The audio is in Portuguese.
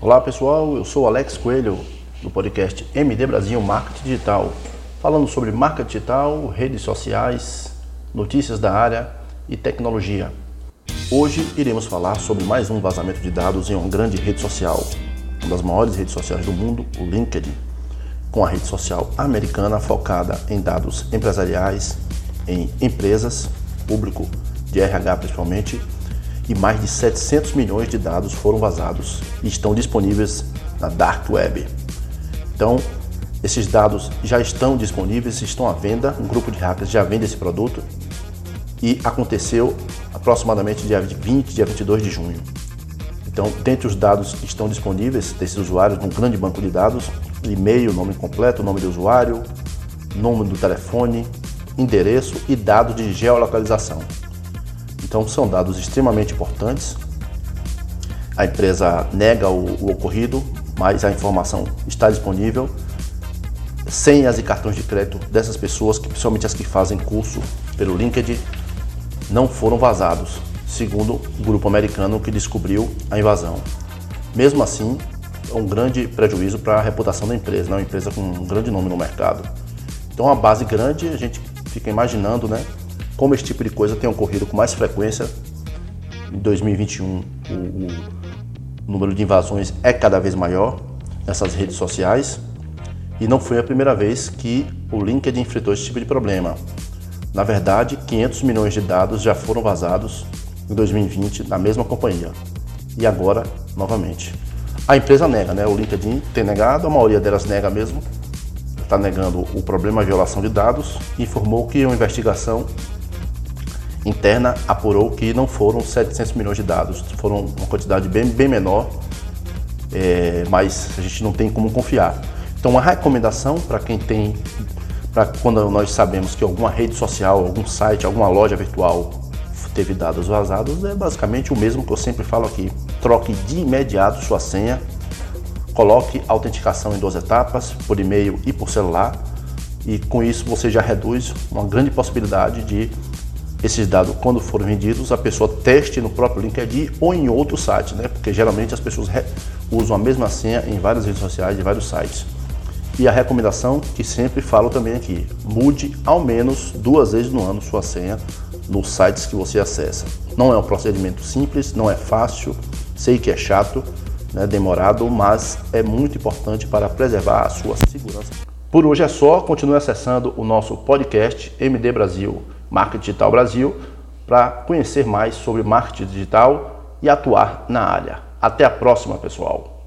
Olá pessoal, eu sou Alex Coelho do podcast MD Brasil Marketing Digital, falando sobre marketing digital, redes sociais, notícias da área e tecnologia. Hoje iremos falar sobre mais um vazamento de dados em uma grande rede social, uma das maiores redes sociais do mundo, o LinkedIn, com a rede social americana focada em dados empresariais, em empresas, público de RH principalmente, e mais de 700 milhões de dados foram vazados e estão disponíveis na Dark Web. Então, esses dados já estão disponíveis, estão à venda, um grupo de hackers já vende esse produto e aconteceu aproximadamente dia 20, dia 22 de junho. Então, dentre os dados que estão disponíveis desses usuários, num grande banco de dados, e-mail, nome completo, nome do usuário, nome do telefone, endereço e dados de geolocalização. Então são dados extremamente importantes. A empresa nega o, o ocorrido, mas a informação está disponível. Senhas e cartões de crédito dessas pessoas, que principalmente as que fazem curso pelo LinkedIn, não foram vazados, segundo o grupo americano que descobriu a invasão. Mesmo assim, é um grande prejuízo para a reputação da empresa, né? uma empresa com um grande nome no mercado. Então, uma base grande, a gente fica imaginando, né? Como esse tipo de coisa tem ocorrido com mais frequência. Em 2021, o, o número de invasões é cada vez maior nessas redes sociais e não foi a primeira vez que o LinkedIn enfrentou esse tipo de problema. Na verdade, 500 milhões de dados já foram vazados em 2020 na mesma companhia e agora novamente. A empresa nega, né? O LinkedIn tem negado, a maioria delas nega mesmo, está negando o problema de violação de dados e informou que uma investigação interna apurou que não foram 700 milhões de dados, foram uma quantidade bem, bem menor, é, mas a gente não tem como confiar. Então, uma recomendação para quem tem, para quando nós sabemos que alguma rede social, algum site, alguma loja virtual teve dados vazados, é basicamente o mesmo que eu sempre falo aqui. Troque de imediato sua senha, coloque autenticação em duas etapas, por e-mail e por celular, e com isso você já reduz uma grande possibilidade de esses dados, quando forem vendidos, a pessoa teste no próprio LinkedIn ou em outro site, né? Porque geralmente as pessoas usam a mesma senha em várias redes sociais, em vários sites. E a recomendação que sempre falo também aqui, mude ao menos duas vezes no ano sua senha nos sites que você acessa. Não é um procedimento simples, não é fácil, sei que é chato, né, demorado, mas é muito importante para preservar a sua segurança. Por hoje é só, continue acessando o nosso podcast MD Brasil Marketing Digital Brasil para conhecer mais sobre marketing digital e atuar na área. Até a próxima, pessoal!